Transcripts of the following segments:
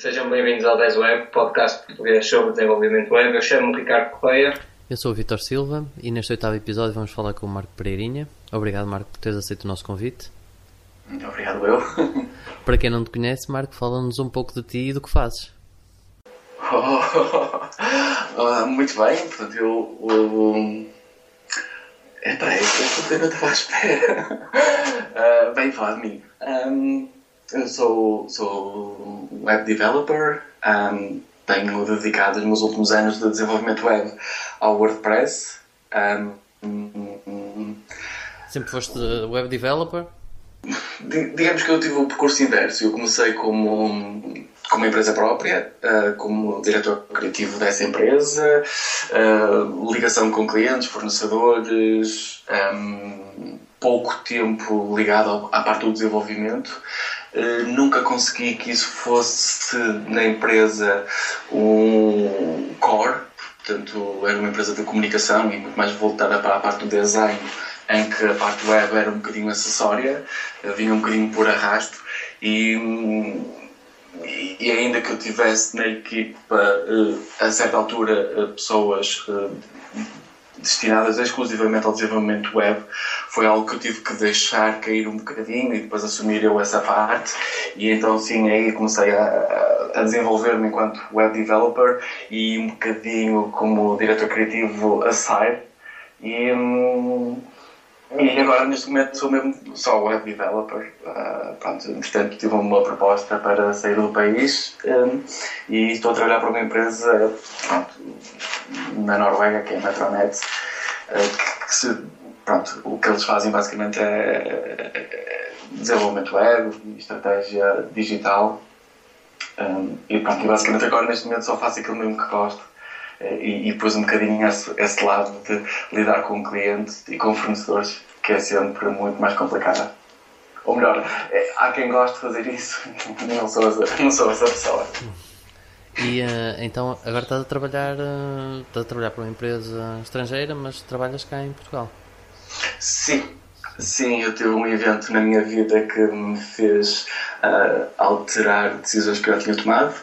Sejam bem-vindos ao 10 Web, podcast português sobre desenvolvimento web. Eu chamo-me Ricardo Correia. Eu sou o Vitor Silva e neste oitavo episódio vamos falar com o Marco Pereirinha. Obrigado, Marco, por teres aceito o nosso convite. Muito obrigado, eu. Para quem não te conhece, Marco, fala-nos um pouco de ti e do que fazes. Oh, muito bem, portanto, eu. eu Epá, esta eu não estava à espera. Uh, bem, falar de mim. Um, sou, sou web developer, um, tenho dedicado os meus últimos anos de desenvolvimento web ao WordPress. Um, Sempre foste web developer? Digamos que eu tive o percurso inverso. Eu comecei como, como empresa própria, uh, como diretor criativo dessa empresa, uh, ligação com clientes, fornecedores, um, pouco tempo ligado à parte do desenvolvimento. Eh, nunca consegui que isso fosse na empresa um core, portanto era uma empresa de comunicação e muito mais voltada para a parte do design, em que a parte web era um bocadinho acessória, eh, vinha um bocadinho por arrasto e, e ainda que eu tivesse na equipa eh, a certa altura pessoas destinadas exclusivamente ao desenvolvimento web, foi algo que eu tive que deixar cair um bocadinho e depois assumir eu essa parte. E então, sim, aí comecei a, a desenvolver-me enquanto web developer e um bocadinho como diretor criativo a. E, hum, e agora, neste momento, sou mesmo só web developer. Uh, pronto, entretanto, tive uma proposta para sair do país um, e estou a trabalhar para uma empresa pronto, na Noruega, que é a Metronet, uh, que, se, pronto, o que eles fazem basicamente é desenvolvimento web estratégia digital. Um, e pronto, basicamente agora, neste momento, só faço aquilo mesmo que gosto. E, e depois um bocadinho esse, esse lado de lidar com clientes e com fornecedores, que é sempre muito mais complicado. Ou melhor, é, há quem goste de fazer isso, não sou, não sou essa pessoa. E uh, então agora estás a trabalhar uh, estás a trabalhar para uma empresa estrangeira, mas trabalhas cá em Portugal? Sim, sim, eu tive um evento na minha vida que me fez uh, alterar decisões que eu tinha tomado.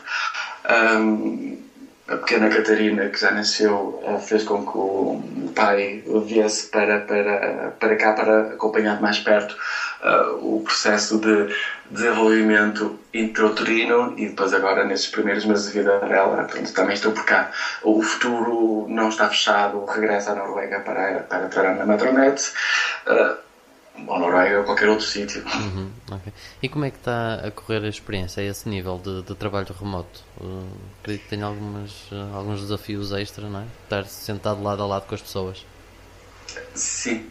Um, a pequena Catarina, que já nasceu, fez com que o pai viesse para, para, para cá para acompanhar de mais perto uh, o processo de desenvolvimento intrauterino e depois agora nesses primeiros meses de vida dela, portanto, também estou por cá. O futuro não está fechado, regressa à Noruega para, para trabalhar na Metronet. Uh, ou Noruega ou qualquer outro sítio. Uhum, okay. E como é que está a correr a experiência a esse nível de, de trabalho remoto? Uh, acredito que tenha algumas, uh, alguns desafios extra, não é? Estar sentado lado a lado com as pessoas. Sim.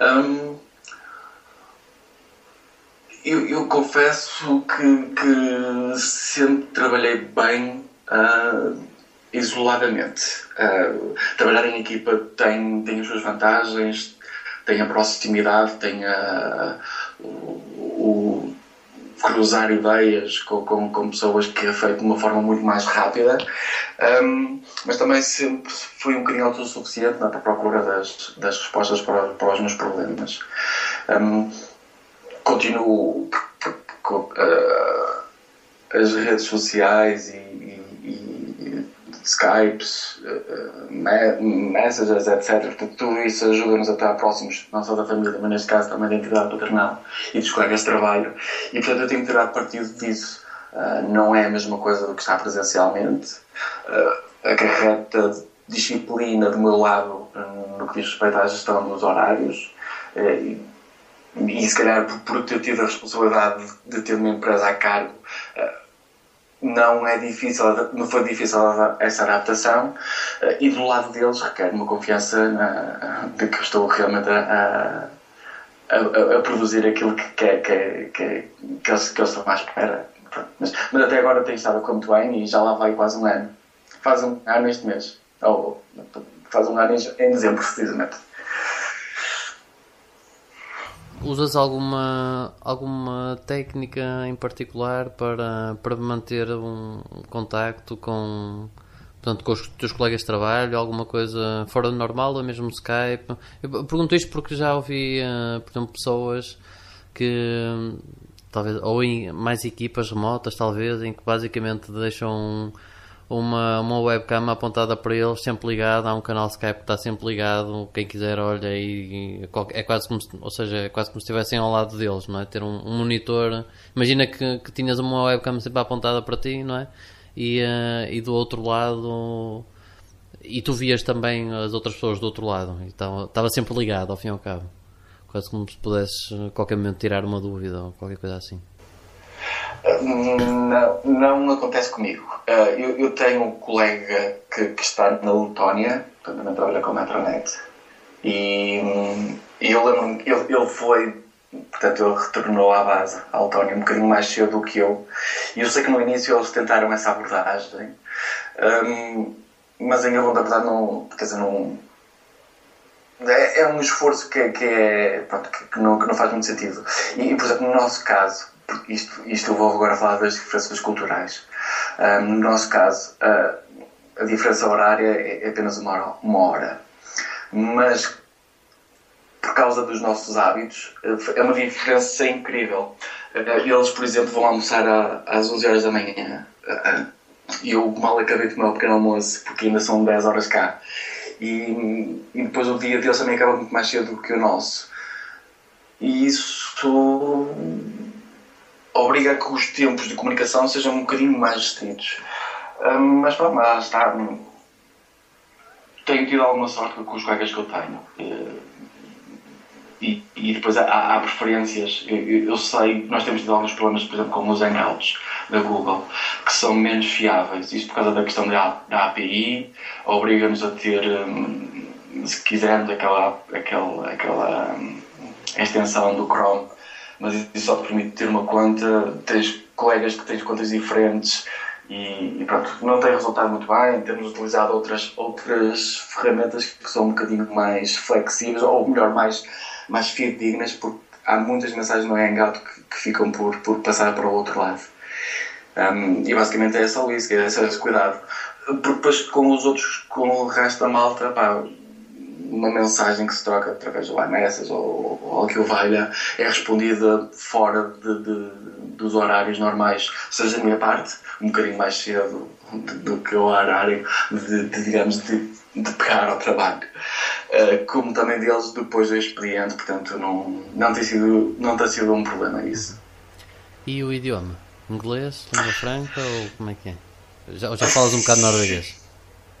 Um, eu, eu, confesso que, que, sempre trabalhei bem uh, isoladamente. trabalhar em equipa tem, tem as suas vantagens, tem a proximidade, tem a, o, o cruzar ideias com, com, com, pessoas que é feito de uma forma muito mais rápida, um, mas também sempre fui um bocadinho autossuficiente na procura das, das respostas para, para os meus problemas. Um, continuo uh, as redes sociais e, Skypes, uh, messages, etc. Portanto, tudo isso ajuda-nos a estar próximos, não só da família, mas neste caso também da entidade paternal e dos colegas de trabalho. E, portanto, eu tenho que tirar partido disso. Uh, não é a mesma coisa do que está presencialmente. Uh, acarreta disciplina do meu lado no que diz respeito à gestão dos horários. E, se calhar, por, por ter tido a responsabilidade de, de ter uma empresa a cargo, não é difícil, não foi difícil essa adaptação eh, e do lado deles requer uma confiança de que estou realmente a, a, a, a produzir aquilo que, que, que, que, que, eles, que eles estão à espera. Mas, mas até agora tem estado correr muito bem e já lá vai quase um ano. Faz um ano este mês. Ou faz um ano em, em dezembro, precisamente. Usas alguma, alguma técnica em particular para, para manter um contacto com, portanto, com os teus colegas de trabalho? Alguma coisa fora do normal ou mesmo Skype? Eu pergunto isto porque já ouvi, uh, por exemplo, pessoas que talvez, ou em mais equipas remotas, talvez, em que basicamente deixam uma, uma webcam apontada para eles, sempre ligada, há um canal Skype que está sempre ligado, quem quiser olha e, é quase como se, ou seja, é quase como se estivessem ao lado deles, não é? Ter um, um monitor, imagina que, que tinhas uma webcam sempre apontada para ti, não é? E, uh, e do outro lado e tu vias também as outras pessoas do outro lado, então estava sempre ligado ao fim e ao cabo, quase como se pudesses a qualquer momento tirar uma dúvida ou qualquer coisa assim. Não, não acontece comigo. Ah, eu, eu tenho um colega que, que está na Letónia, também trabalha com a Metronet, e, eu lembro-me, ele, ele foi, portanto, ele retornou à base, à Letónia, um bocadinho mais cedo do que eu, e eu sei que no início eles tentaram essa abordagem, um, mas em Irlanda, verdade, não, quer dizer, não, é, é um esforço que, que é, pronto, que, que, não, que não faz muito sentido. E, por exemplo, no nosso caso, isto, isto eu vou agora falar das diferenças culturais. Uh, no nosso caso, uh, a diferença horária é, é apenas uma hora, uma hora. Mas, por causa dos nossos hábitos, é uma diferença incrível. Uh, eles, por exemplo, vão almoçar às 11 horas da manhã. E eu mal acabei de tomar o pequeno almoço, porque ainda são 10 horas cá. E, e depois o dia deles também acaba muito mais cedo do que o nosso. E isso obriga a que os tempos de comunicação sejam um bocadinho mais restritos. Um, mas pronto, mas está. Tenho tido alguma sorte com os colegas que eu tenho. E, e depois há, há preferências. Eu, eu, sei, nós temos tido alguns problemas, por exemplo, com os Hangouts da Google, que são menos fiáveis. Isto por causa da questão da, da API, obriga-nos a ter, se quisermos, aquela, aquela, aquela extensão do Chrome mas isso só te permite ter uma conta, tens colegas que têm contas diferentes e, e pronto, não tem resultado muito bem. Temos utilizado outras, outras ferramentas que são um bocadinho mais flexíveis, ou melhor, mais, mais fidedignas, porque há muitas mensagens no Hangout que, que ficam por, por passar para o outro lado. Um, e basicamente é só isso, é só esse cuidado. Porque depois com os outros, com o resto da malta, pá, uma mensagem que se troca através do iMessage ou, ou que o valha é respondida fora de, de, dos horários normais, seja da minha parte, um bocadinho mais cedo do que o horário de, de digamos, de, de pegar ao trabalho. Uh, como também deles depois do expediente, portanto não, não, tem sido, não tem sido um problema isso. E o idioma? Inglês, língua franca ou como é que é? Já, já falas um bocado norueguês?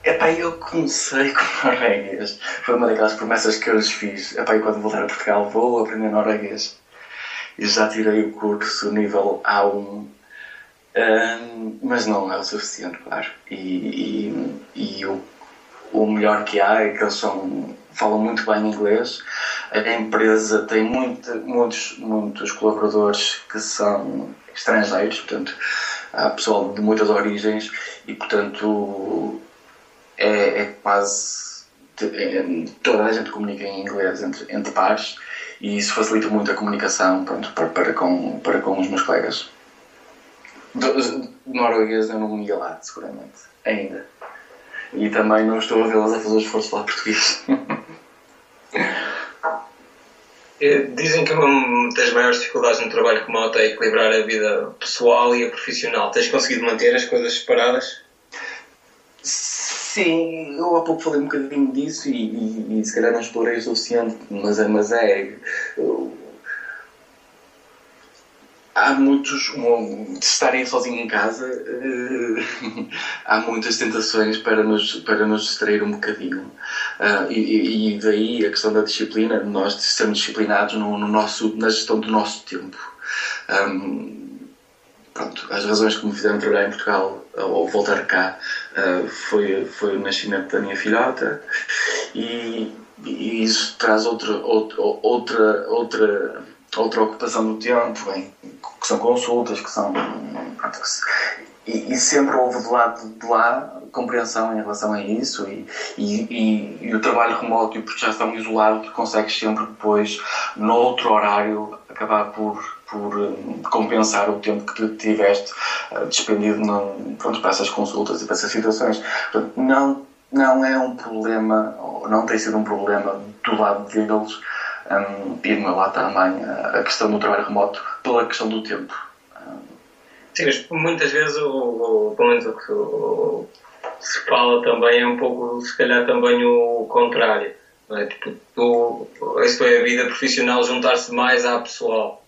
Epá, eu comecei com norueguês. Foi uma daquelas promessas que eu lhes fiz. Epá, e quando voltar a Portugal vou aprender norueguês. E já tirei o curso nível A1. Um, mas não é o suficiente, claro. E, e, e o, o melhor que há é que eles são, falam muito bem inglês. A empresa tem muito, muitos, muitos colaboradores que são estrangeiros, portanto, há pessoal de muitas origens e, portanto, é, é quase. É, toda a gente comunica em inglês entre, entre pares e isso facilita muito a comunicação pronto, para, para, com, para com os meus colegas. Do, norueguês eu não me ia lá, seguramente, ainda. E também não estou a vê-las a fazer o esforço de falar português. Eh, dizem que uma das maiores dificuldades no trabalho remoto é equilibrar a vida pessoal e a profissional. Tens conseguido manter as coisas separadas? Sim, eu há pouco falei um bocadinho disso e, e, e se calhar não explorei o suficiente, mas é. Mas é eu, há muitos. Um, estarem sozinho em casa, uh, há muitas tentações para nos, para nos distrair um bocadinho. Uh, e, e, daí a questão da disciplina, nós sermos disciplinados no, no nosso, na gestão do nosso tempo. Um, pronto, as razões que me fizeram trabalhar em Portugal ou voltar cá uh, foi, foi o nascimento da minha filhota e, e isso traz outra, outra, outra, outra, outra ocupação do tempo, em, que são consultas, que são. Pronto, e, e, sempre houve do lado de lá compreensão em relação a isso e, e, e, o trabalho remoto e porque já estão isolados consegues sempre depois no outro horário acabar por por um, compensar o tempo que tiveste uh, despendido no, pronto, para essas consultas e para essas situações. Portanto, não, não é um problema, ou não tem sido um problema do lado deles Um, e é lá também a questão do trabalho remoto pela questão do tempo. Sim, mas muitas vezes, o, o, pelo menos o que se fala também é um pouco, se calhar, também o contrário. É? Tipo, tu, isso é a vida profissional juntar-se mais à pessoal.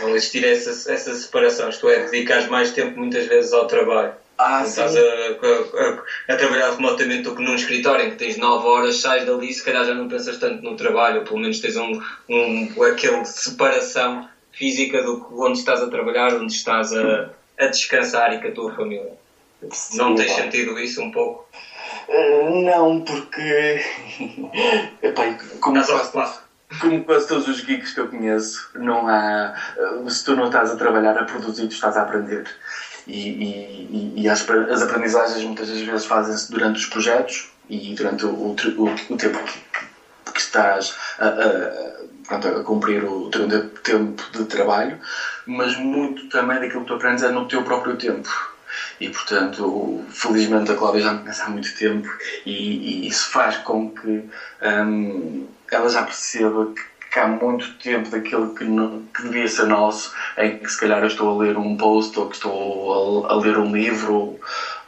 Não existir essa, essa separação. Isto é, dedicar mais tempo muitas vezes ao trabalho. Ah, estás a, a, a, trabalhar remotamente do que num escritório em que tens 9 horas, sais dali se calhar já não pensas tanto no trabalho, ou pelo menos tens um, um, aquele separação física do onde estás a trabalhar, onde estás a, a descansar e com a tua família. Sim, não tens sentido isso um pouco? Uh, não, porque. Epá, como, quase, como quase todos os geeks que eu conheço, não há. Uh, se tu não estás a trabalhar, a produzir, tu estás a aprender. E, e, e as, as aprendizagens muitas das vezes fazem-se durante os projetos e durante o, o, o tempo que, que estás a, a, a, a, cumprir o teu tempo de trabalho, mas muito também daquilo que tu aprendes é no teu próprio tempo. E portanto, felizmente a Cláudia já me conhece há muito tempo e, e isso faz com que um, ela já perceba que que há muito tempo daquilo que, não, que devia ser nosso, em que se calhar eu estou a ler um post ou que estou a, a ler um livro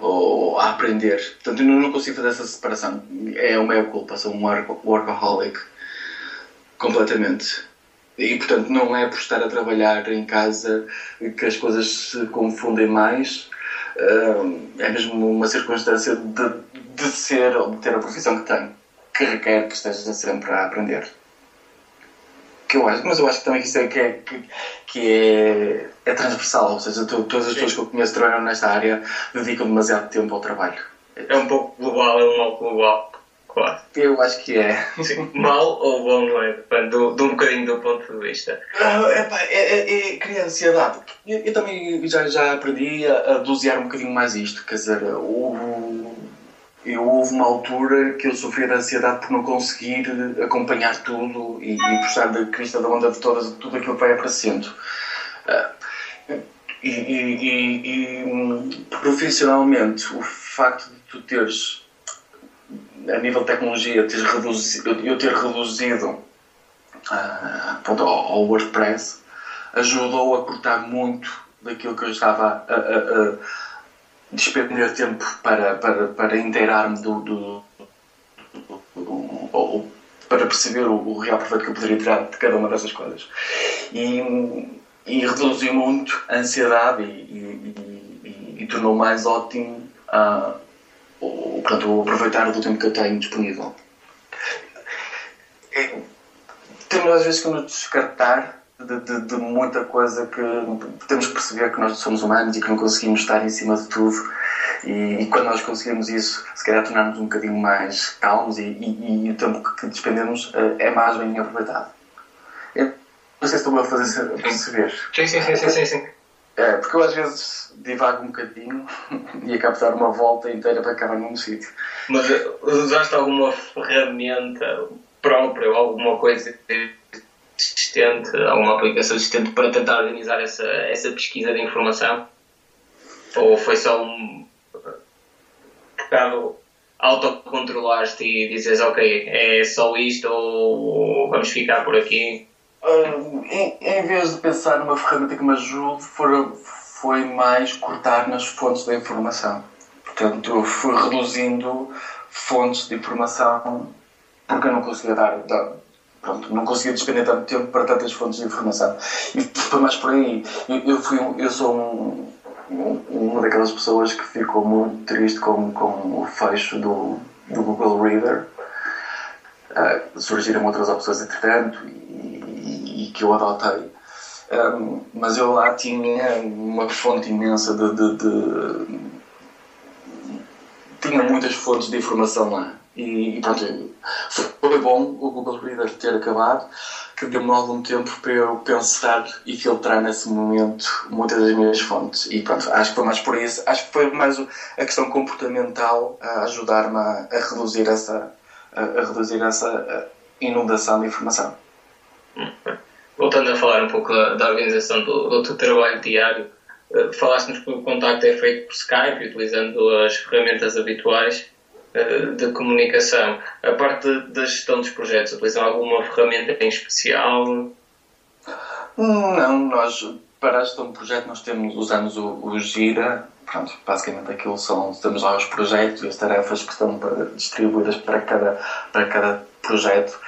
ou, a aprender. Portanto, eu não consigo fazer essa separação. É uma culpa, sou um workaholic completamente. E portanto, não é por estar a trabalhar em casa que as coisas se confundem mais. É mesmo uma circunstância de, de ser ou de ter a profissão que tenho, que requer que esteja sempre a aprender que eu acho, mas eu acho que também que isso é, que é, que é, é transversal, ou seja, todas as pessoas que eu conheço que trabalham nesta área dedicam demasiado tempo ao trabalho. É um pouco global, é um mal global, claro. Eu acho que é. Sim, mal ou bom, não é? Depende do, de um bocadinho do ponto de vista. Uh, é, é, é, cria ansiedade. Eu, eu, também já, já aprendi a, a dosear um bocadinho mais isto, quer dizer, o eu houve uma altura que eu sofria de ansiedade por não conseguir acompanhar tudo e, e puxar da crista da onda de todas, tudo aquilo que vai aparecendo. Uh, e, e, e, profissionalmente, o facto de tu teres, a nível de tecnologia, teres reduzido, eu ter reduzido uh, pronto, ao, ao WordPress ajudou a cortar muito daquilo que eu estava a, a, a despender tempo para, para, para inteirar-me do, do, do, do, ou para perceber o, o, real proveito que eu poderia tirar de cada uma dessas coisas. E, e reduziu muito a ansiedade e, e, e, tornou mais ótimo uh, o, portanto, o aproveitar do tempo que eu tenho disponível. temos às vezes que nos descartar de, de, de, muita coisa que temos que perceber que nós somos humanos e que não conseguimos estar em cima de tudo. E, e quando nós conseguimos isso, se calhar tornarmos um bocadinho mais calmos e, e, e o tempo que despendemos uh, é mais bem aproveitado. Eu não sei se estou a fazer perceber. Sim, sim, sim, sim, sim. É, porque eu às vezes divago um bocadinho e acabo de dar uma volta inteira para acabar num sítio. Mas eh, usaste alguma ferramenta própria ou alguma coisa existente, alguma aplicação existente para tentar organizar essa, essa pesquisa de informação? Ou foi só um bocado autocontrolaste e dizes, ok, é só isto ou vamos ficar por aqui? Uh, em, em, vez de pensar numa ferramenta que me ajude, foi, foi mais cortar nas fontes da informação. Portanto, fui reduzindo fontes de informação porque eu não conseguia dar, dar pronto, não conseguia despender tanto tempo para tantas fontes de informação. E foi mais por aí. Eu, eu, fui, eu sou um, um, uma daquelas pessoas que ficou muito triste com, com o fecho do, do Google Reader. Uh, surgiram outras opções entretanto e, e, que eu adotei. Um, mas eu lá tinha uma fonte imensa de, de, de, tinha muitas fontes de informação lá e, e pronto, foi bom o Google Reader ter acabado, que deu-me algum tempo para eu pensar e filtrar nesse momento muitas das minhas fontes. E pronto, acho que foi mais por isso, acho que foi mais a questão comportamental a ajudar-me a, a, reduzir essa, a, a reduzir essa inundação de informação. Voltando a falar um pouco da, da organização do, do teu trabalho diário, eh, falaste-nos que o contacto é feito por Skype, utilizando as ferramentas habituais. De comunicação. A parte da gestão dos projetos, utilizam alguma ferramenta em especial? Não, nós para a gestão de projeto nós temos, usamos o, o Gira, pronto, basicamente aquilo são, temos lá os projetos e as tarefas que estão distribuídas para cada, para cada projeto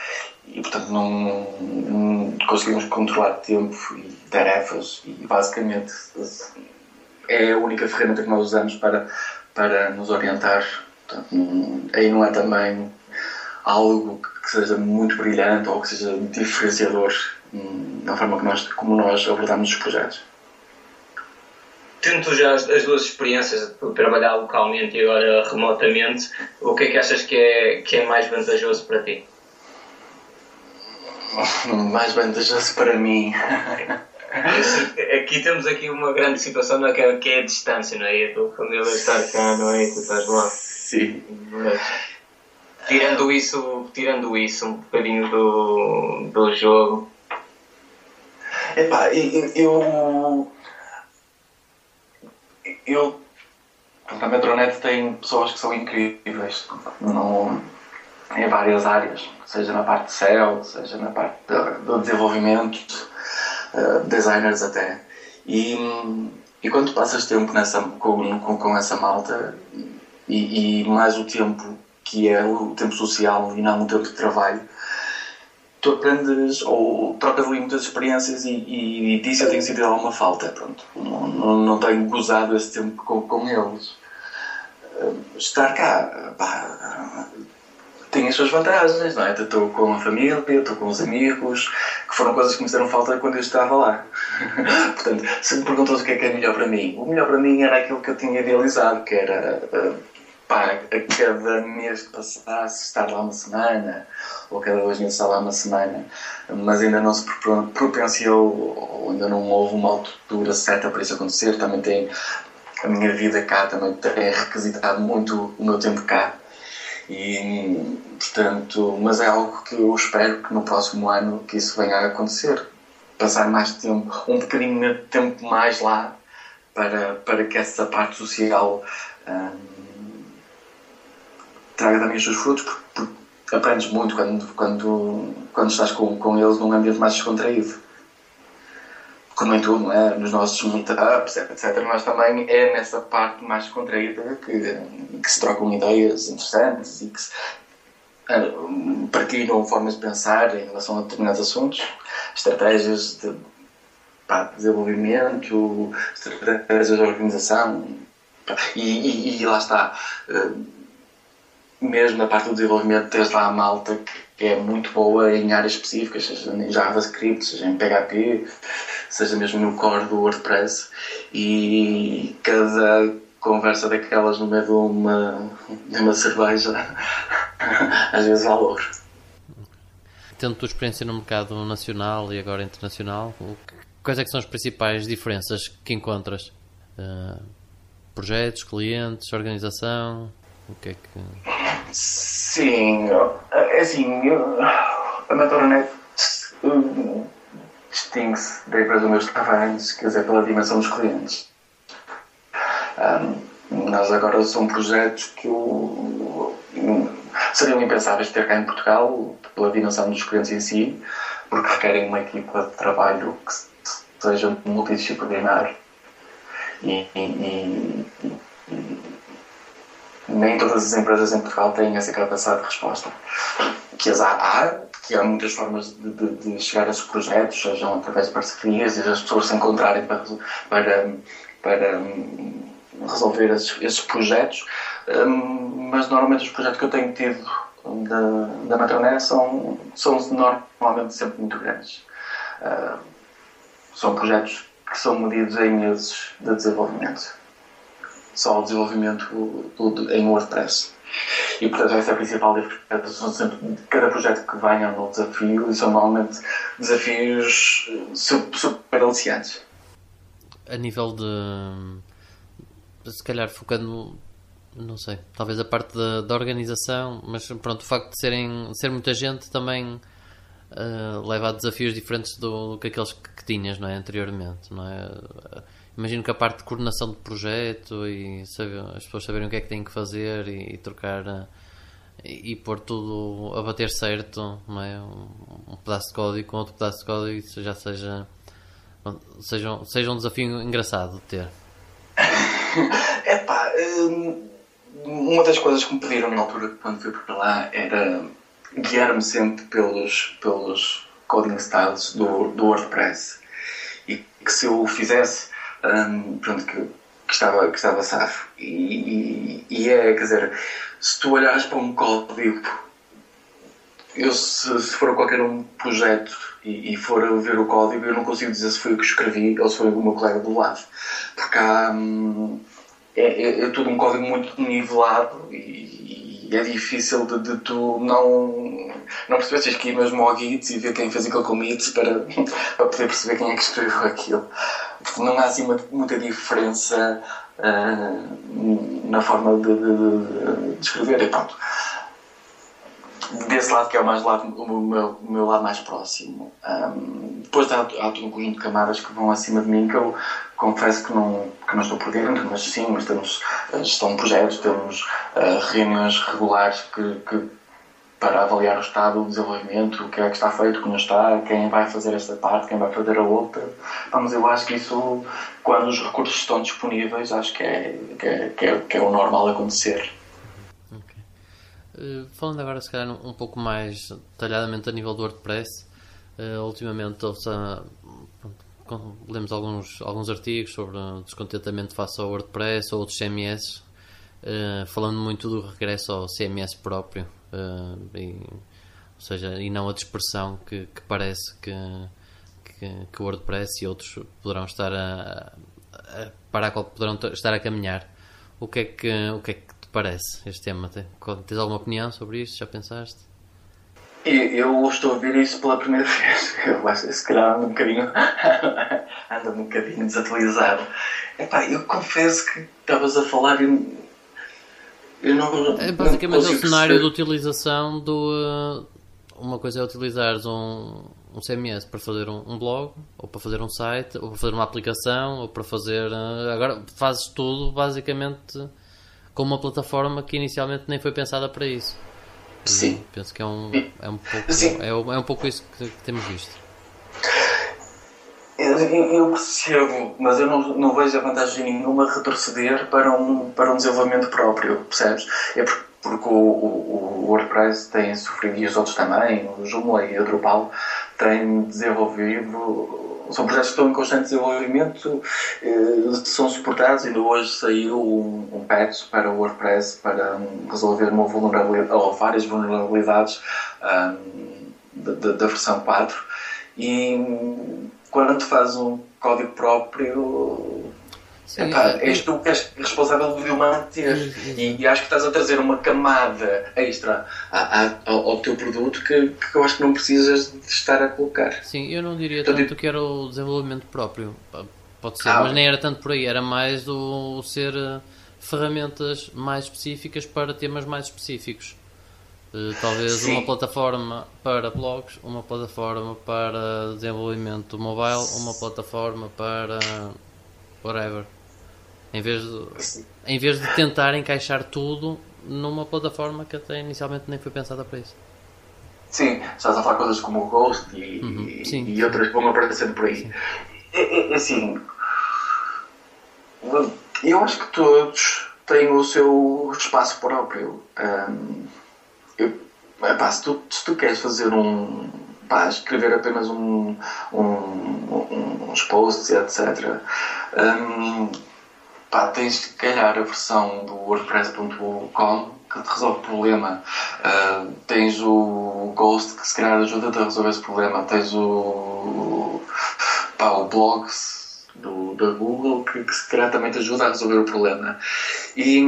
e portanto não, não conseguimos controlar tempo e tarefas e basicamente é a única ferramenta que nós usamos para, para nos orientar. Portanto, não, aí não é também algo que seja muito brilhante ou que seja diferenciador hum, na forma que nós, como nós abordamos os projetos. Tendo já as, as, duas experiências de trabalhar localmente e agora remotamente, o que é que achas que é, que é mais vantajoso para ti? mais vantajoso para mim. aqui temos aqui uma grande situação não é, que, é, é a distância, não é? E a tua família estar cá, não é? E tu estás lá. Sim. Tirando isso, tirando isso um bocadinho do, do jogo. Epá, eu. Eu. A Metronet tem pessoas que são incríveis não, em várias áreas, seja na parte de SEO, seja na parte do desenvolvimento, uh, designers até. E, e quando passas tempo nessa, com, com, com essa malta e, e mais o tempo que é o tempo social e não o tempo de trabalho, tu aprendes ou trocas ali muitas experiências e, e, e disso eu tenho sentido alguma falta. Pronto. Não, não, não tenho gozado esse tempo com, com eles. Estar cá, pá, tem as suas vantagens, não é? Estou com a família, estou com os amigos, que foram coisas que me fizeram falta quando eu estava lá. Portanto, se me perguntas o que é que é melhor para mim, o melhor para mim era aquilo que eu tinha idealizado, que era pá, a cada mês que passasse estar lá uma semana, ou cada dois meses estar lá uma semana, mas ainda não se propenciou, ou ainda não houve uma altura certa para isso acontecer. Também tem a minha vida cá, também tem requisitado muito o meu tempo cá. E, portanto, mas é algo que eu espero que no próximo ano que isso venha a acontecer. Passar mais tempo, um bocadinho de tempo mais lá, para, para que essa parte social hum, traga também os seus frutos, porque, porque aprendes muito quando, quando, quando estás com, com eles num ambiente mais descontraído. Como em tudo, não é? nos nossos meetups, etc. Nós também é nessa parte mais descontraída que, que se trocam ideias interessantes e que se uh, partilham formas de pensar em relação a determinados assuntos, estratégias de pá, desenvolvimento, estratégias de organização. E, e, e lá está. Uh, mesmo na parte do desenvolvimento, tens lá a malta que é muito boa em áreas específicas, seja em JavaScript, seja em PHP, seja mesmo no core do WordPress. E cada conversa daquelas no meio de uma, de uma cerveja, às vezes valor. Tendo tua experiência no mercado nacional e agora internacional, quais é são as principais diferenças que encontras? Uh, projetos, clientes, organização? O que é que. Sim, é assim, a Metoranet distingue-se da empresa meus trabalhos, quer dizer, pela dimensão dos clientes. Um, nós agora são projetos que eu, seriam impensáveis ter cá em Portugal, pela dimensão dos clientes em si, porque requerem uma equipa de trabalho que seja multidisciplinar e, e, e nem todas as empresas em Portugal têm essa capacidade de resposta. Que as há, que há muitas formas de, de, de, chegar a esses projetos, sejam através de parcerias e as pessoas se encontrarem para, para, para hum, resolver esses, esses projetos, hum, mas normalmente os projetos que eu tenho tido da, da Matroné são, são normalmente sempre muito grandes. Uh, são projetos que são medidos em meses de desenvolvimento só o desenvolvimento do, do, em WordPress. E portanto essa é a principal diferença. Cada projeto que venha é um desafio e são normalmente desafios super aliciantes. A nível de se calhar focando não sei, talvez a parte da, da organização, mas pronto, o facto de serem ser muita gente também uh, leva a desafios diferentes do, do, que aqueles que, que tinhas não é? anteriormente. Não é? imagino que a parte de coordenação de projeto e saber, as pessoas saberem o que é que têm que fazer e, e trocar e, e, pôr tudo a bater certo, não é? Um, um, pedaço de código com outro pedaço de código, isso já seja, seja, seja um desafio engraçado de ter. É pá, hum, uma das coisas que me pediram na altura quando fui para lá era guiar-me sempre pelos, pelos coding styles do, do WordPress e que se eu o fizesse, um, pronto, que, que, estava, que estava safo. E, e, e, é, quer dizer, se tu olhares para um código, eu se, se for qualquer um projeto e, e, for ver o código, eu não consigo dizer se foi o que escrevi ou se foi o meu colega do lado. Porque há, hum, é, é, é tudo um código muito nivelado e, e é difícil de, de, tu não, não perceber. Tens que ir mesmo ao Git e ver quem fez aquele commit para, para poder perceber quem é que escreveu aquilo. Não há assim uma, muita diferença uh, na forma de, de, de, escrever. E pronto desse lado que é o mais lado, o meu, o meu lado mais próximo. Um, depois há, há todo um conjunto de camadas que vão acima de mim que eu confesso que não, que não estou por dentro, mas sim, mas temos gestão de projetos, temos uh, reuniões regulares que, que, para avaliar o estado do desenvolvimento, o que é que está feito, como está, quem vai fazer esta parte, quem vai fazer a outra. Vamos, eu acho que isso, quando os recursos estão disponíveis, acho que é, que é, que é, que é o normal acontecer. Uh, falando agora, se calhar, um, pouco mais detalhadamente a nível do WordPress, uh, ultimamente lemos alguns, alguns artigos sobre descontentamento face ao WordPress ou outros CMS, uh, falando muito do regresso ao CMS próprio, e, ou seja, e não a dispersão que, que parece que, que, que, o WordPress e outros poderão estar a, a, para a qual poderão estar a caminhar. O que é que, o que, é que te parece este tema? Tens alguma opinião sobre isto? Já pensaste? Eu estou a ouvir isso pela primeira vez. Eu acho que se calhar ando um bocadinho, ando um bocadinho desatualizado. Epá, eu confesso que estavas a falar e eu não. É basicamente não o cenário perceber. de utilização do. Uh, uma coisa é utilizares um, um CMS para fazer um, um, blog, ou para fazer um site, ou para fazer uma aplicação, ou para fazer. Uh, agora fazes tudo basicamente com uma plataforma que inicialmente nem foi pensada para isso. Sim. Penso que é um, é um, pouco, Sim. É, é um pouco isso que, que temos visto. Eu, eu, percebo, mas eu não, não vejo a vantagem nenhuma retroceder para um, para um desenvolvimento próprio, percebes? É porque, porque o, o, o WordPress tem sofrido, e os outros também, o Joomla e o Drupal, têm desenvolvido são projetos que estão em constante desenvolvimento, eh, são suportados. Ainda hoje saiu um, um patch para o WordPress para resolver uma vulnerabilidade, ou várias vulnerabilidades um, da, da, versão 4. E quando tu fazes um código próprio, Sim, Epá, é, és tu que és responsável de o manter. E, e, acho que estás a trazer uma camada extra a, a, ao, ao, teu produto que, que eu acho que não precisas de estar a colocar. Sim, eu não diria então, tanto que era o desenvolvimento próprio. Pode ser, ah, mas nem era tanto por aí. Era mais do ser eh, ferramentas mais específicas para temas mais específicos. Uh, talvez Sim. uma plataforma para blogs, uma plataforma para desenvolvimento mobile, uma plataforma para whatever. Em vez de, em vez de tentar encaixar tudo numa plataforma que até inicialmente nem foi pensada para isso. Sim, estás a falar coisas como o Ghost e, uhum, e outras que vão aparecendo por aí. É, é, é, assim, eu acho que todos têm o seu espaço próprio. Um, eu, epá, se, tu, se tu queres fazer um. Pá, escrever apenas um, um, um, uns posts, etc. Um, pá, tens se calhar a versão do WordPress.com que te resolve o problema. Uh, tens o Ghost que se calhar ajuda-te a resolver esse problema. Tens o, pá, o Blogs do, da Google que, que se calhar também te ajuda a resolver o problema. E,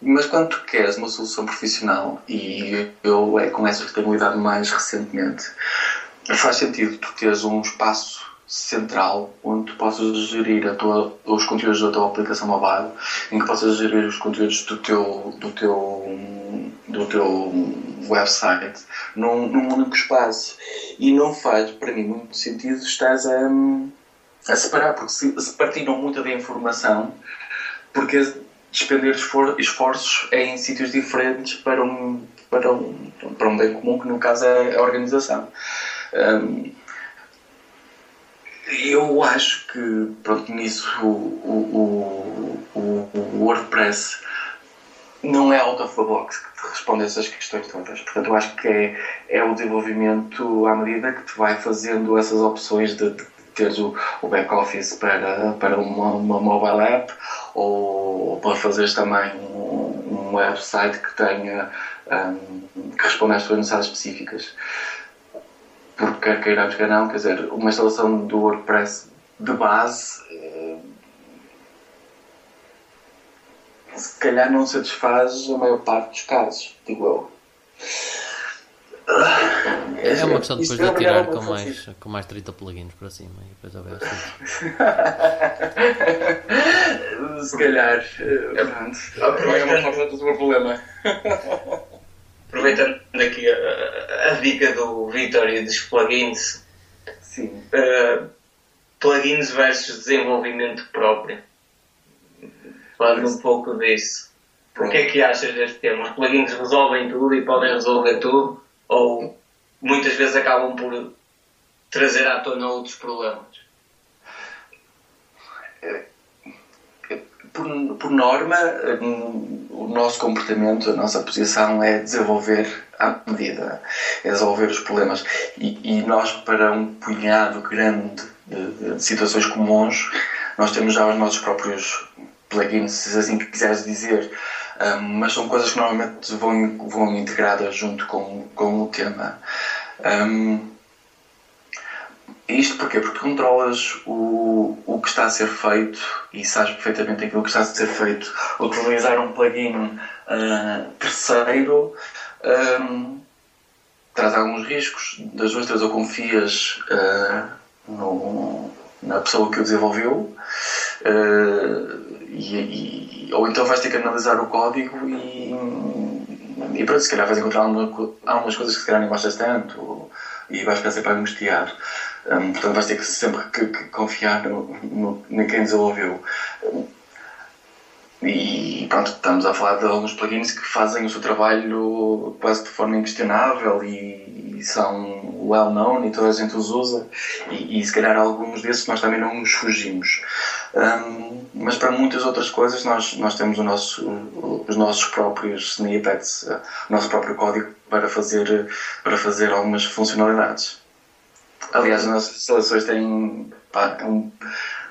mas quando tu queres uma solução profissional, e eu é com essas que tenho lidado mais recentemente, faz sentido tu teres um espaço central onde tu possas gerir tua, os conteúdos da tua aplicação mobile, em que possas gerir os conteúdos do teu, do teu do teu website num, num único espaço. E não faz, para mim, muito sentido estás a, a separar, porque se, se partilham muita da informação, porque despender esforços em sítios diferentes para um, para um, para um bem comum, que no caso é a organização. Um, eu acho que, pronto, nisso o, o, o, o WordPress não é out of the box que te responde a essas questões todas. Portanto, eu acho que é, é o desenvolvimento à medida que te vai fazendo essas opções de, de teres o, o back-office para, para uma, uma mobile app ou para fazeres também um, um website que tenha um, que responda às tuas necessidades específicas porque quer queiramos que não, quer dizer, uma instalação do WordPress de base eh, se calhar não satisfaz a maior parte dos casos, digo eu. É, é uma questão depois de atirar com mais, com mais 30 plugins para cima e depois houver Se calhar, eh, pronto. É uma forma de resolver o problema. aproveitando aqui a, a dica do Vitor e dos plugins, Sim. Uh, plugins versus desenvolvimento próprio. Falando um pouco disso. O que é que achas deste tema? Os plugins resolvem tudo e podem resolver tudo? Ou muitas vezes acabam por trazer à tona outros problemas? É por, por norma, hum, o nosso comportamento, a nossa posição é desenvolver à medida, é resolver os problemas. E, e nós, para um punhado grande de, de, situações comuns, nós temos já os nossos próprios plugins, se assim quiseres dizer, um, mas são coisas que normalmente vão, vão integradas junto com, com o tema. Um, isto porquê? Porque controlas o, o que está a ser feito e sabes perfeitamente aquilo que está a ser feito. Utilizar um plugin uh, terceiro um, traz alguns riscos. Das duas, três, ou confias uh, no, na pessoa que o desenvolveu, uh, e, e, ou então vais ter que analisar o código e, e pronto, se calhar vais encontrar algumas coisas que se calhar nem gostas tanto e vais ficar sempre a angustiar. Um, portanto, vais ter que sempre que, que confiar no, no, em quem desenvolveu. E pronto, estamos a falar de alguns plugins que fazem o seu trabalho quase de forma inquestionável e, e são well known e toda a gente os usa. E, e se calhar alguns desses nós também não nos fugimos. Um, mas para muitas outras coisas nós, nós temos nosso, os nossos próprios snippets, o nosso próprio código para fazer, para fazer algumas funcionalidades. Aliás, as nossas instalações têm pá, um,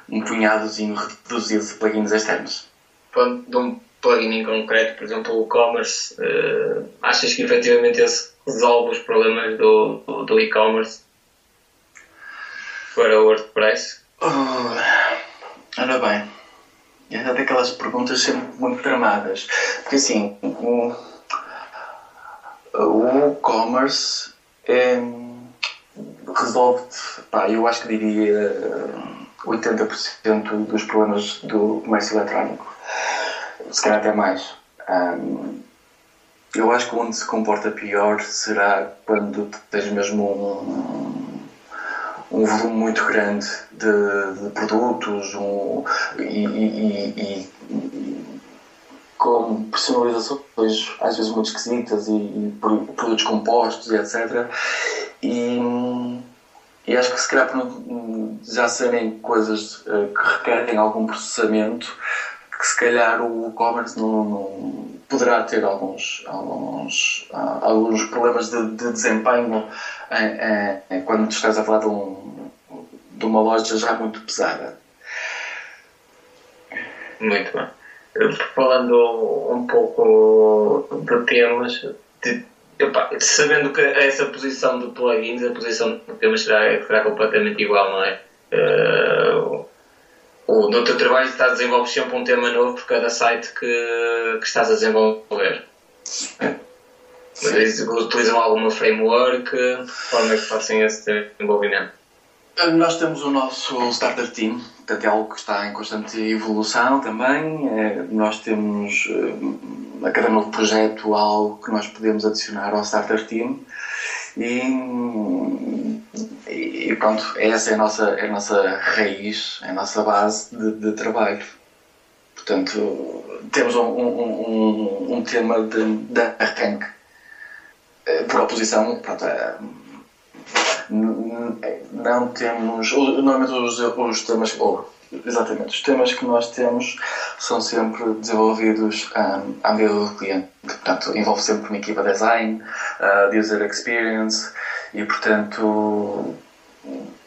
um punhadozinho reduzido de plugins externos. Falando de um plugin em concreto, por exemplo, o e-commerce, uh, achas que efetivamente esse resolve os problemas do, do, do e-commerce para o WordPress? Oh, ora bem, é daquelas perguntas sempre muito tramadas. Porque assim, o, o e-commerce é resolve, pá, eu acho que diria 80% dos problemas do comércio eletrónico. Se calhar até mais. Um, eu acho que onde se comporta pior será quando tens mesmo um, um volume muito grande de, de produtos um, e, e, e, e, com personalizações às vezes muito esquisitas e, produtos compostos e etc. E, e acho que se calhar por já serem coisas uh, que requerem algum processamento, que se calhar o e-commerce não, não, poderá ter alguns, alguns, uh, alguns problemas de, de desempenho uh, quando estás a falar de, um, de uma loja já muito pesada. Muito bem. Falando um pouco de temas, de Opa, sabendo que essa posição de plugins, a posição de temas será, será completamente igual, não é? Uh, o, no teu trabalho estás a desenvolver sempre um tema novo por cada site que, que estás a desenvolver. Mas utilizam alguma framework? De forma é que façam esse desenvolvimento? Nós temos o nosso Starter Team, portanto é algo que está em constante evolução também. É, nós temos, a cada novo projeto, algo que nós podemos adicionar ao Starter Team. E, e pronto, essa é a nossa, é a nossa raiz, é a nossa base de, de trabalho. Portanto, temos um, um, um, um tema de, de arranque eh, por oposição, pronto, é, não temos. Normalmente os, os temas. Ou, exatamente, os temas que nós temos são sempre desenvolvidos um, à medida do cliente. Portanto, envolve sempre uma equipa de design, uh, user experience e, portanto,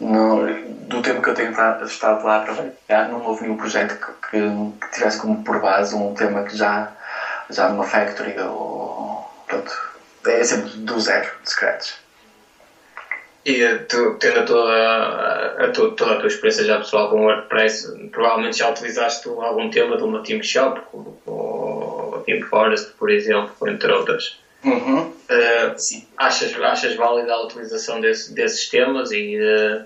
no, do tempo que eu tenho estado lá a trabalhar, não houve nenhum projeto que, que, que, tivesse como por base um tema que já, já numa factory ou. Pronto, é sempre do zero, de scratch. E tu, tendo a toda, a, a, toda a tua experiência já pessoal com WordPress, provavelmente já utilizaste algum tema de uma Team Shop, como o Team Forest, por exemplo, entre outras. Uhum. Uh, Sim. Achas, achas válida a utilização desse, desses temas e uh,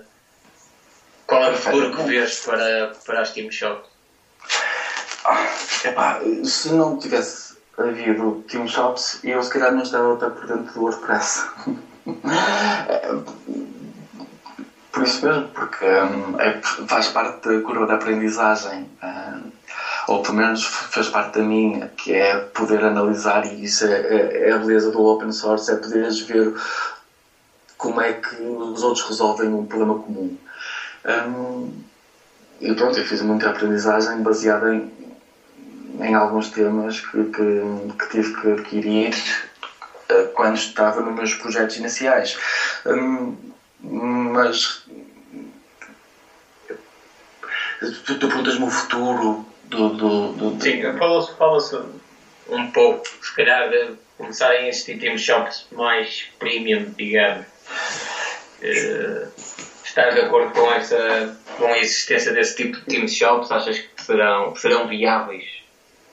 qual é o futuro que vês para, para as Team Shop? Ah, epá, se não tivesse havido Team Shops, eu se calhar não estava até por dentro do WordPress. Por isso mesmo, porque um, é, faz parte da curva de aprendizagem, um, ou pelo menos faz parte da minha, que é poder analisar, e isso é, é, é a beleza do open source, é poderes ver como é que os outros resolvem um problema comum. Um, e pronto, eu fiz muita aprendizagem baseada em, em alguns temas que, que, que tive que adquirir quando estava nos meus projetos iniciais. Hum, mas tu, tu perguntas-me o futuro do. do, do Sim, falou-se fala um pouco, se calhar, de começarem a existir team shops mais premium, digamos. Uh, estás de acordo com, essa, com a existência desse tipo de team shops? Achas que serão, serão viáveis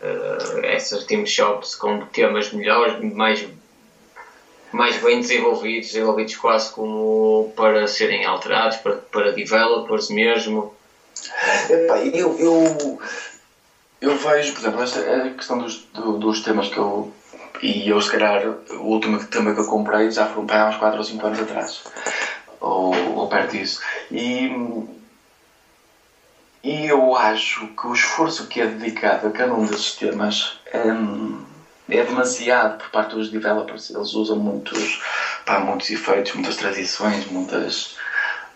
uh, essas team shops com temas melhores, mais mais bem desenvolvidos, desenvolvidos quase como para serem alterados, para, para developers mesmo. Epá, eu, eu, eu vejo, por exemplo, esta, a questão dos, do, dos temas que eu. E eu, se calhar, o último tema que eu comprei já para há uns 4 ou 5 anos atrás, ou, ou perto disso. E, e eu acho que o esforço que é dedicado a cada um desses temas. Hum, é demasiado por parte dos developers. Eles usam muitos, pá, muitos efeitos, muitas transições, muitas.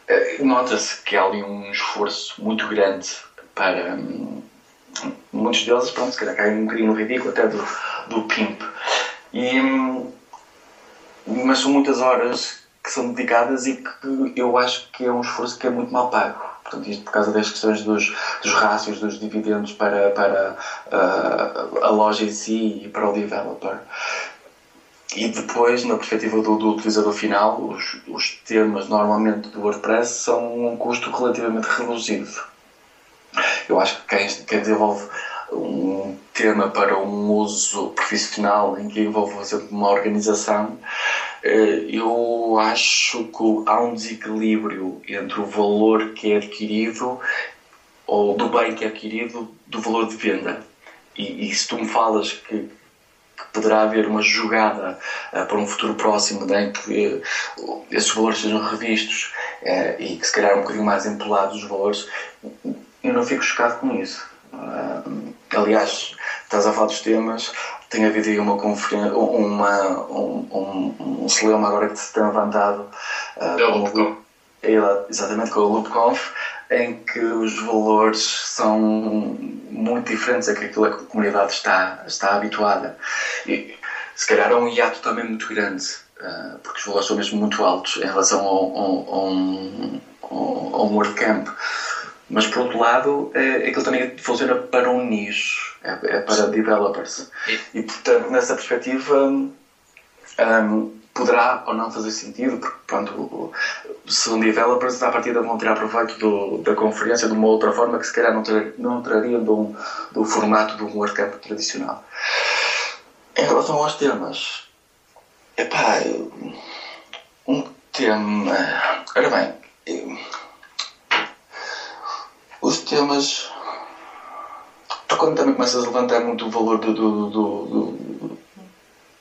Eh, nota-se que há ali um esforço muito grande para. Hum, muitos deles, pronto, se calhar caem um bocadinho no ridículo até do, do pimp. E, hum, mas são muitas horas que são dedicadas e que eu acho que é um esforço que é muito mal pago. Portanto, isto por causa das questões dos, dos rácios, dos dividendos para, para uh, a loja em si e para o developer. E depois, na perspectiva do, do utilizador final, os, os temas normalmente do WordPress são um custo relativamente reduzido. Eu acho que quem, quem desenvolve um tema para um uso profissional em que envolve, por exemplo, uma organização, eu acho que há um desequilíbrio entre o valor que é adquirido ou do bem que é adquirido do valor de venda. E, e se tu me falas que, que, poderá haver uma jogada uh, para um futuro próximo em que uh, esses valores sejam revistos uh, e que se calhar um bocadinho mais empolados os valores, eu não fico chocado com isso. aliás, estás a falar dos temas, tem havido aí uma conferência, uma, um, um, um celeuma agora que se tem levantado uh, com, exatamente com o LoopConf, em que os valores são muito diferentes daquilo a que a comunidade está, está habituada. E se calhar é um hiato também muito grande, uh, porque os valores são mesmo muito altos em relação ao, ao, ao, ao WordCamp. Mas por outro lado, é, aquilo também funciona para um nicho, é, é para developers. E portanto, nessa perspectiva, um, poderá ou não fazer sentido, porque pronto, são developers, à partida vão tirar proveito do, da conferência de uma outra forma que se calhar não, ter, não trariam do, do formato do WordCamp tradicional. Em relação aos temas, epá, um tema. Ora bem, Os temas. Tu quando também começas a levantar muito o valor do, do, do, do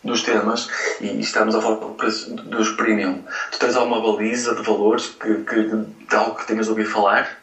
dos temas e estamos a falar dos premium. Tu tens alguma baliza de valores que, que, de algo que tenhas ouvido falar?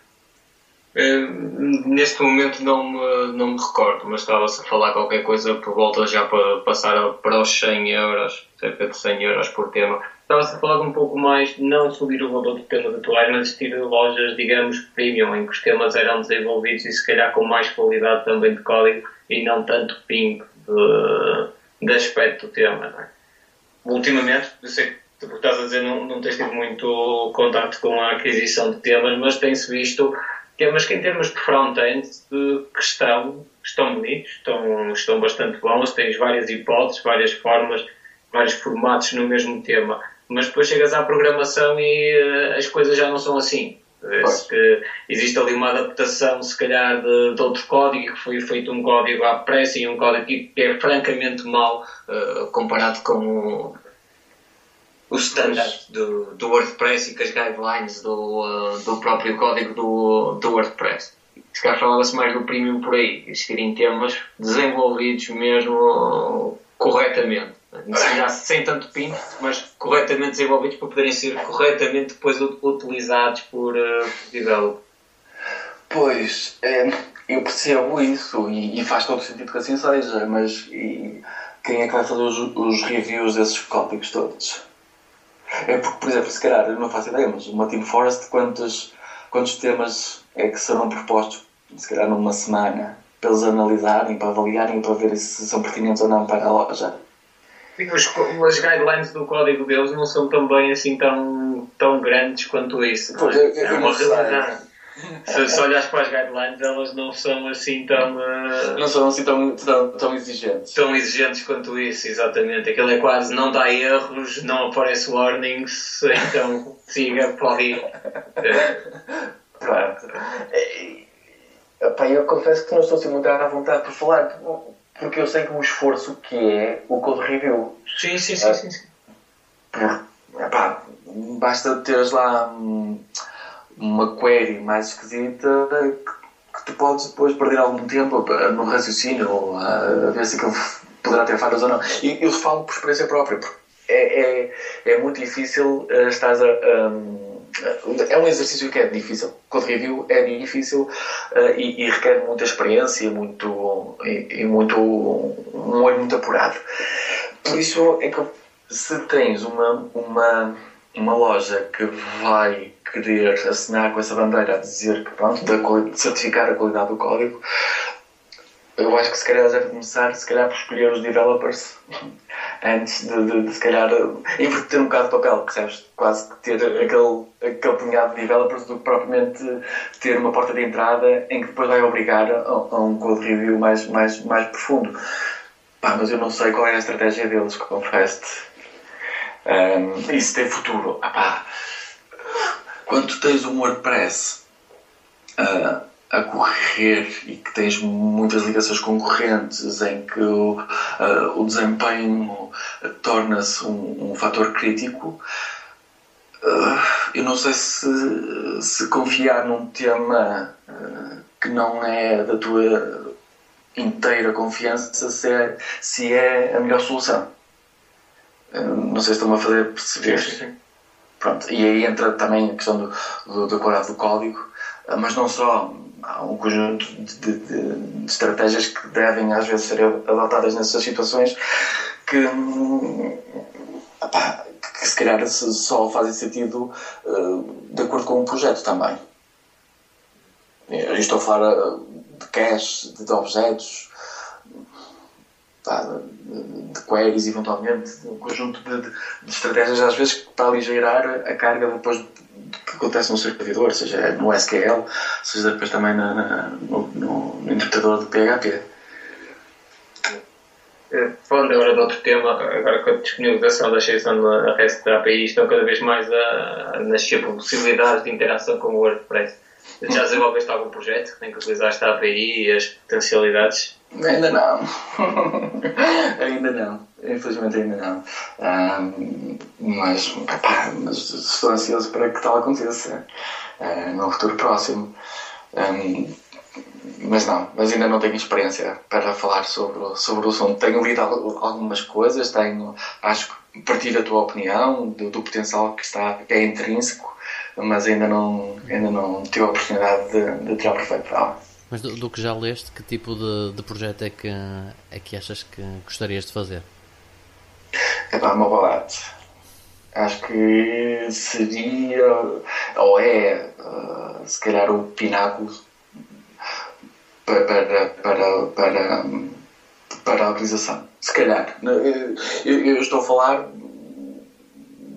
Uh, neste momento não me, não me recordo, mas estava-se a falar qualquer coisa por volta já para passar para os 100 euros, cerca de 100 euros por tema. Estava-se a falar um pouco mais, não subir o valor de temas atuais, mas existir lojas, digamos, premium, em que os temas eram desenvolvidos e se calhar com mais qualidade também de código e não tanto ping de, de aspecto do tema. É? Ultimamente, eu sei que tu estás a dizer não, não tens tido muito contato com a aquisição de temas, mas tem-se visto temas que em termos de front-end que estão, estão bonitos, estão, estão bastante bons, tens várias hipóteses, várias formas, vários formatos no mesmo tema, mas depois chegas à programação e uh, as coisas já não são assim. Que existe ali uma adaptação, se calhar, de, de, outro código, que foi feito um código à pressa e um código que é francamente mau uh, comparado com o standard do, do WordPress e com as guidelines do, uh, do próprio código do, do WordPress. Se calhar falava-se mais do premium por aí, existirem temas desenvolvidos mesmo corretamente. Sem tanto pinto, mas corretamente desenvolvidos para poderem ser corretamente depois utilizados por, uh. Pois, é, eu percebo isso e, e, faz todo sentido que assim seja, mas e, quem é que vai fazer os, os reviews desses códigos todos? É porque, por exemplo, se calhar, não faço ideia, mas uma Team Forest, quantos, quantos temas é que serão propostos, se calhar numa semana, para eles analisarem, para avaliarem, para ver se são pertinentes ou não para a loja? Os, as guidelines do código deles não são também assim tão, tão grandes quanto isso. Pois, é? é, uma realidade se, se olhas para as guidelines, elas não são assim tão. Uh, não são assim tão, tão, tão exigentes. Tão exigentes quanto isso, exatamente. Aquilo é quase não dá erros, não aparece warnings, então siga, pode ir. Claro. Epá, eu confesso que não estou assim muito à vontade por falar, porque eu sei que o esforço que é o code review. Sim, sim, sim. sim, sim. Por, epá, basta teres lá. Hum, uma query mais esquisita que tu podes depois perder algum tempo no raciocínio ou a ver se aquilo poderá ter falhas ou não. E eu falo por experiência própria, porque é, é, é muito difícil uh, estar a. Um, é um exercício que é difícil. Code review é difícil uh, e, e, requer muita experiência muito, e, e, muito um olho muito apurado. Por isso é que se tens uma, uma, uma loja que vai querer assinar com essa bandeira a dizer que pronto, de certificar a qualidade do código, eu acho que se calhar deve começar se calhar por escolher os developers antes de, de, de se calhar inverter um bocado o papel, percebes? Quase que ter aquele, aquele punhado de developers do que propriamente ter uma porta de entrada em que depois vai obrigar a, a um code review mais, mais, mais profundo. Pá, mas eu não sei qual é a estratégia deles, confesso-te. Um, isso tem futuro. Ah, pá, quando tens um WordPress uh, a correr e que tens muitas ligações concorrentes em que o, uh, o desempenho torna-se um, um fator crítico, uh, eu não sei se, se confiar num tema que não é da tua inteira confiança se é, se é a melhor solução. não sei se estão a fazer perceber. Sim, sim. Pronto, e aí entra também a questão do, do, da qualidade do código, mas não só. Há um conjunto de, de, de, estratégias que devem às vezes ser adotadas nessas situações que, que se calhar só fazem sentido uh, de acordo com o projeto também. Eu estou a falar ah, de cache, de objetos, de queries, eventualmente, um conjunto de, de, de, estratégias, às vezes, para aligeirar a carga depois que acontece no servidor, seja no SQL, seja depois também na, na, no, no, interpretador de PHP. É, falando agora de outro tema, agora com a disponibilização da extensão da REST API, estão cada vez mais a nascer possibilidades de interação com o WordPress. Já desenvolveste algum projeto em que utilizaste a API e as potencialidades? Ainda não. ainda não. Infelizmente ainda não. Mas, epá, mas estou ansioso para que tal aconteça uh, no futuro próximo. Um, mas não, mas ainda não tenho experiência para falar sobre, sobre o assunto. Tenho lido algumas coisas, tenho, acho que partilho a tua opinião do, do potencial que está, que é intrínseco, mas ainda não, ainda não tive a oportunidade de, de tirar proveito dela. Mas do, do, que já leste, que tipo de, de projeto é que, é que achas que gostarias de fazer? É para Mobile Acho que seria, ou é, uh, se calhar, o pináculo para, para, para, para, para a utilização. Se calhar. Eu, eu, estou a falar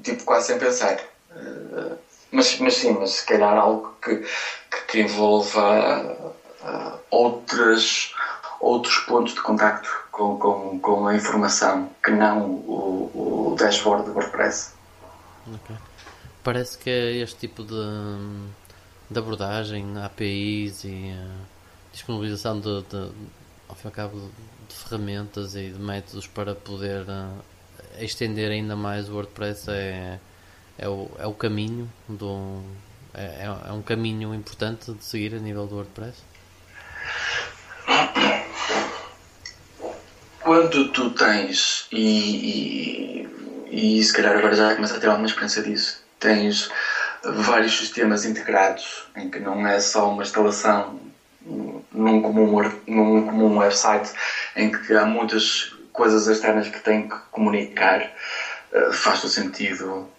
tipo quase sem pensar. Uh, mas, mas sim, mas se calhar algo que, que, envolva uh, outras, outros pontos de contacto com, com, com a informação que não o, o dashboard do WordPress. Okay. Parece que é este tipo de, de abordagem, APIs e uh, disponibilização de, de, ao fim e ao cabo, de, ferramentas e de métodos para poder uh, estender ainda mais o WordPress é, é, o, é o caminho do, é, é um caminho importante de seguir a nível do WordPress? Quando tu tens, e, e, e se calhar agora já começa a ter alguma experiência disso, tens vários sistemas integrados em que não é só uma instalação num comum, num comum website em que há muitas coisas externas que têm que comunicar, uh, faz o sentido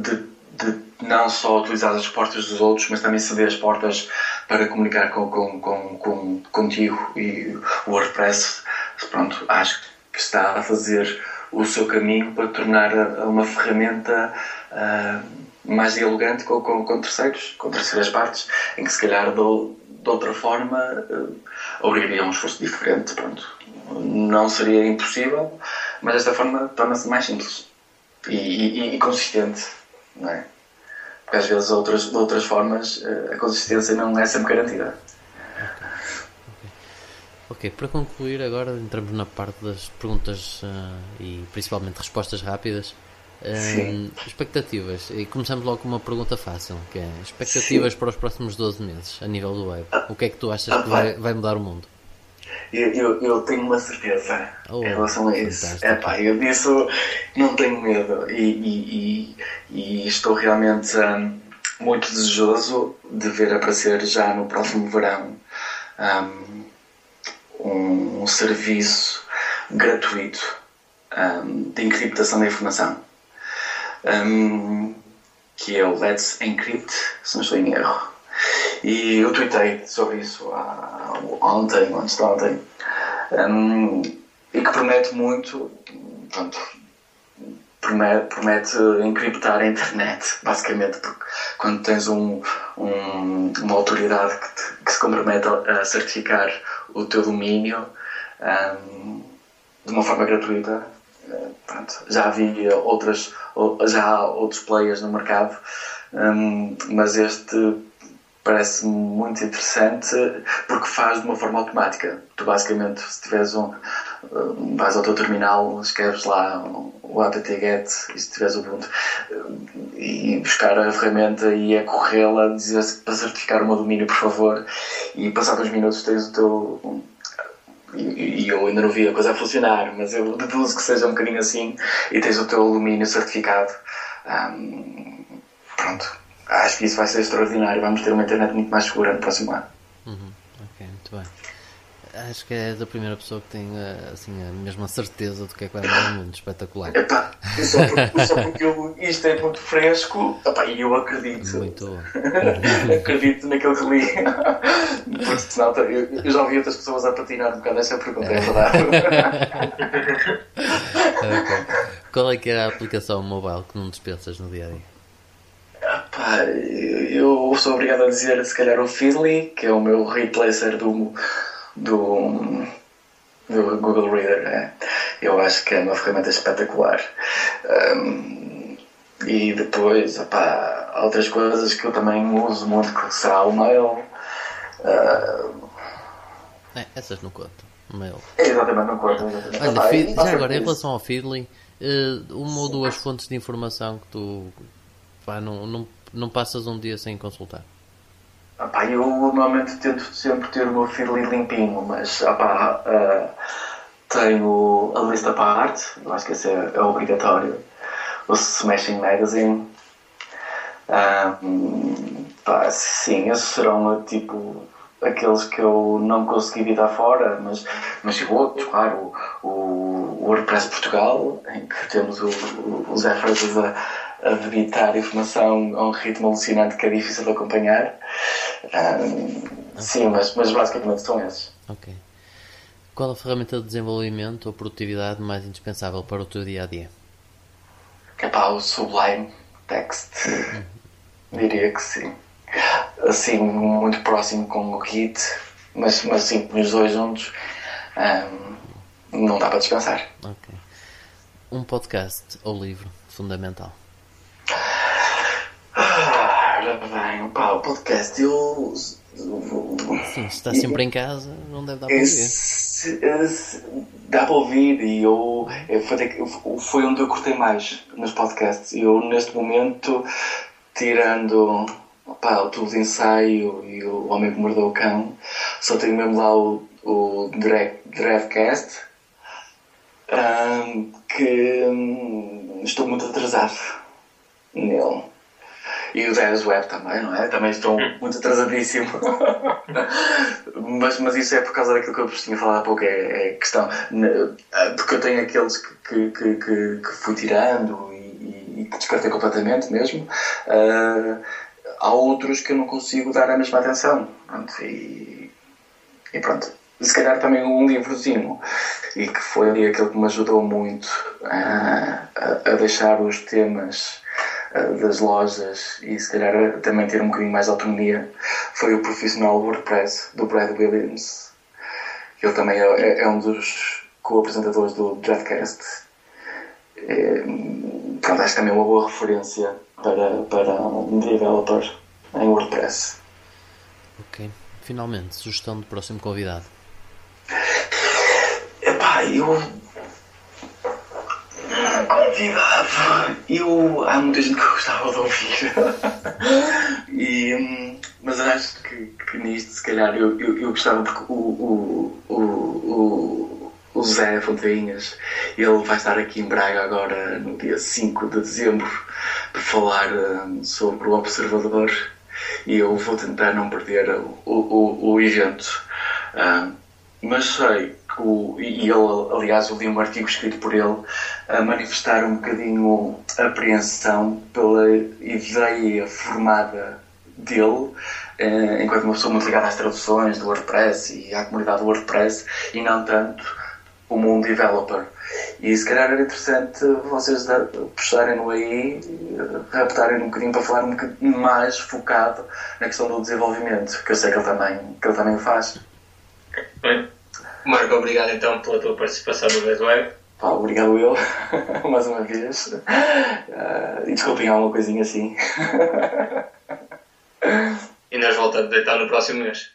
de, de, não só utilizar as portas dos outros, mas também ceder as portas para comunicar com, com, com, com contigo e o WordPress, pronto, acho que está a fazer o seu caminho para tornar uma ferramenta uh, mais dialogante com, com, com, terceiros, com terceiras partes, em que se calhar de, de outra forma uh, obrigaria a um esforço diferente, pronto. Não seria impossível, mas desta forma torna-se mais simples e, e, e consistente, não é? Porque às vezes outras, de outras formas eh, a consistência não é sempre garantida. Ok, para concluir agora entramos na parte das perguntas uh, e principalmente respostas rápidas. Uh, expectativas. E começamos logo com uma pergunta fácil, que é expectativas Sim. para os próximos 12 meses a nível do web. O que é que tu achas que vai, vai mudar o mundo? Eu, eu, eu, tenho uma certeza oh, em relação a isso. É pá, eu disso não tenho medo e, e, e, e estou realmente um, muito desejoso de ver aparecer já no próximo verão um, um serviço gratuito um, de encriptação da informação que é o Let's Encrypt, se não estou em erro. E eu tweetei sobre isso há, ontem, antes de ontem, um, e que promete muito, pronto, promete, promete encriptar a internet, basicamente, porque quando tens um, um, uma autoridade que, te, que, se compromete a certificar o teu domínio um, de uma forma gratuita, eh, pronto, já havia outras, já há outros players no mercado, mas este parece muito interessante porque faz de uma forma automática. Tu basicamente, se tiveres um, vais ao teu terminal, escreves lá o apt-get e se tiveres o Ubuntu e buscar a ferramenta e é corrê-la, dizer para certificar o meu domínio, por favor, e passar uns minutos tens o teu e, e, eu ainda não vi a coisa a funcionar, mas eu deduzo que seja um bocadinho assim e tens o teu alumínio certificado. Um, pronto, acho que isso vai ser extraordinário. Vamos ter uma internet muito mais segura no próximo ano. Uhum. Ok, muito bem. Acho que é a primeira pessoa que tem eh, assim, a mesma certeza do que é que vai mudar o mundo. Espetacular. Epá, só porque, só porque eu, isto é muito fresco epá, e eu acredito. Muito acredito naquilo que li. Porque senão eu, eu já ouvi outras pessoas a patinar um bocado essa pergunta, é verdade. okay. Qual é que é a aplicação mobile que não dispensas no dia a dia? Epá, eu sou obrigado a dizer se calhar o Feedly, que é o meu replacer do do, do Google Reader. É. Eu acho que é uma ferramenta espetacular. Um, e depois, opá, outras coisas que eu também uso muito, que será o Mail. Uh, é, essas não contam. Mail. exatamente, não contam. Olha, já agora, em relação ao Feedly, eh, uma ou duas fontes de informação que tu pá, não, não, não passas um dia sem consultar? Opá, eu normalmente tento sempre ter o meu feed limpinho, mas opá, uh, tenho a lista para arte, eu acho que esse é, é obrigatório. O Smashing Magazine. Um, pá, sim, esses serão tipo aqueles que eu não consegui vir dar fora, mas, mas chegou outros, claro, o, o WordPress Portugal, em que temos o, o, o Zé Freitas a, a debitar informação a um ritmo alucinante que é difícil de acompanhar. Um, sim, mas, mas basicamente são esses. Ok. Qual a ferramenta de desenvolvimento ou produtividade mais indispensável para o teu dia a dia? É pá, o Sublime Text. Diria que sim. Assim, muito próximo com o Git, mas, mas sim, os dois juntos um, não dá para descansar. Ok. Um podcast ou livro fundamental? Ah, ora bem, pá, o podcast eu. Sim, se está sempre em casa, não deve dar para ouvir. Dá para ouvir e eu. Foi, foi onde eu cortei mais nos podcasts. Eu, neste momento, tirando pá, o tubo de ensaio e o Homem que Mordeu o Cão, só tenho mesmo lá o, o Drevcast, um, que um, estou muito atrasado nele. E o Devs Web também, não é? Também estou hum. muito atrasadíssimo. mas, mas isso é por causa daquilo que eu tinha falado há pouco, é, é questão. Porque eu tenho aqueles que, que, que, que fui tirando e, e, que descartei completamente mesmo. Uh, há outros que eu não consigo dar a mesma atenção. Pronto, e, e pronto. Se calhar também um livrozinho, e que foi aquele que me ajudou muito a, a, a deixar os temas das lojas e se calhar também ter um bocadinho mais de autonomia foi o profissional WordPress do Brad Williams. Ele também é, é um dos co-apresentadores do Dreadcast. É, pronto, acho também é uma boa referência para, para um developer em WordPress. Ok. Finalmente, sugestão do próximo convidado. Epá, eu. Eu, há muita gente que eu gostava de ouvir. e, hum, mas acho que, que nisto, se calhar, eu, eu, eu gostava porque o, o, o, o, o Zé Fontainhas, ele vai estar aqui em Braga agora no dia 5 de dezembro para falar um, sobre o Observador e eu vou tentar não perder o, o, o evento. Um, mas sei o, e ele, aliás, eu li um artigo escrito por ele a manifestar um bocadinho apreensão pela ideia formada dele, eh, enquanto uma pessoa muito ligada às traduções do WordPress e à comunidade do WordPress, e não tanto como um developer. E se calhar era interessante vocês puxarem-no aí, raptarem um bocadinho para falar um bocadinho mais focado na questão do desenvolvimento, que eu sei que ele também, que ele também faz. Bem. Marco, obrigado então pela tua participação no Web. Pá, obrigado eu, mais uma vez. Uh, e desculpem alguma coisinha assim. e nós voltamos então no próximo mês.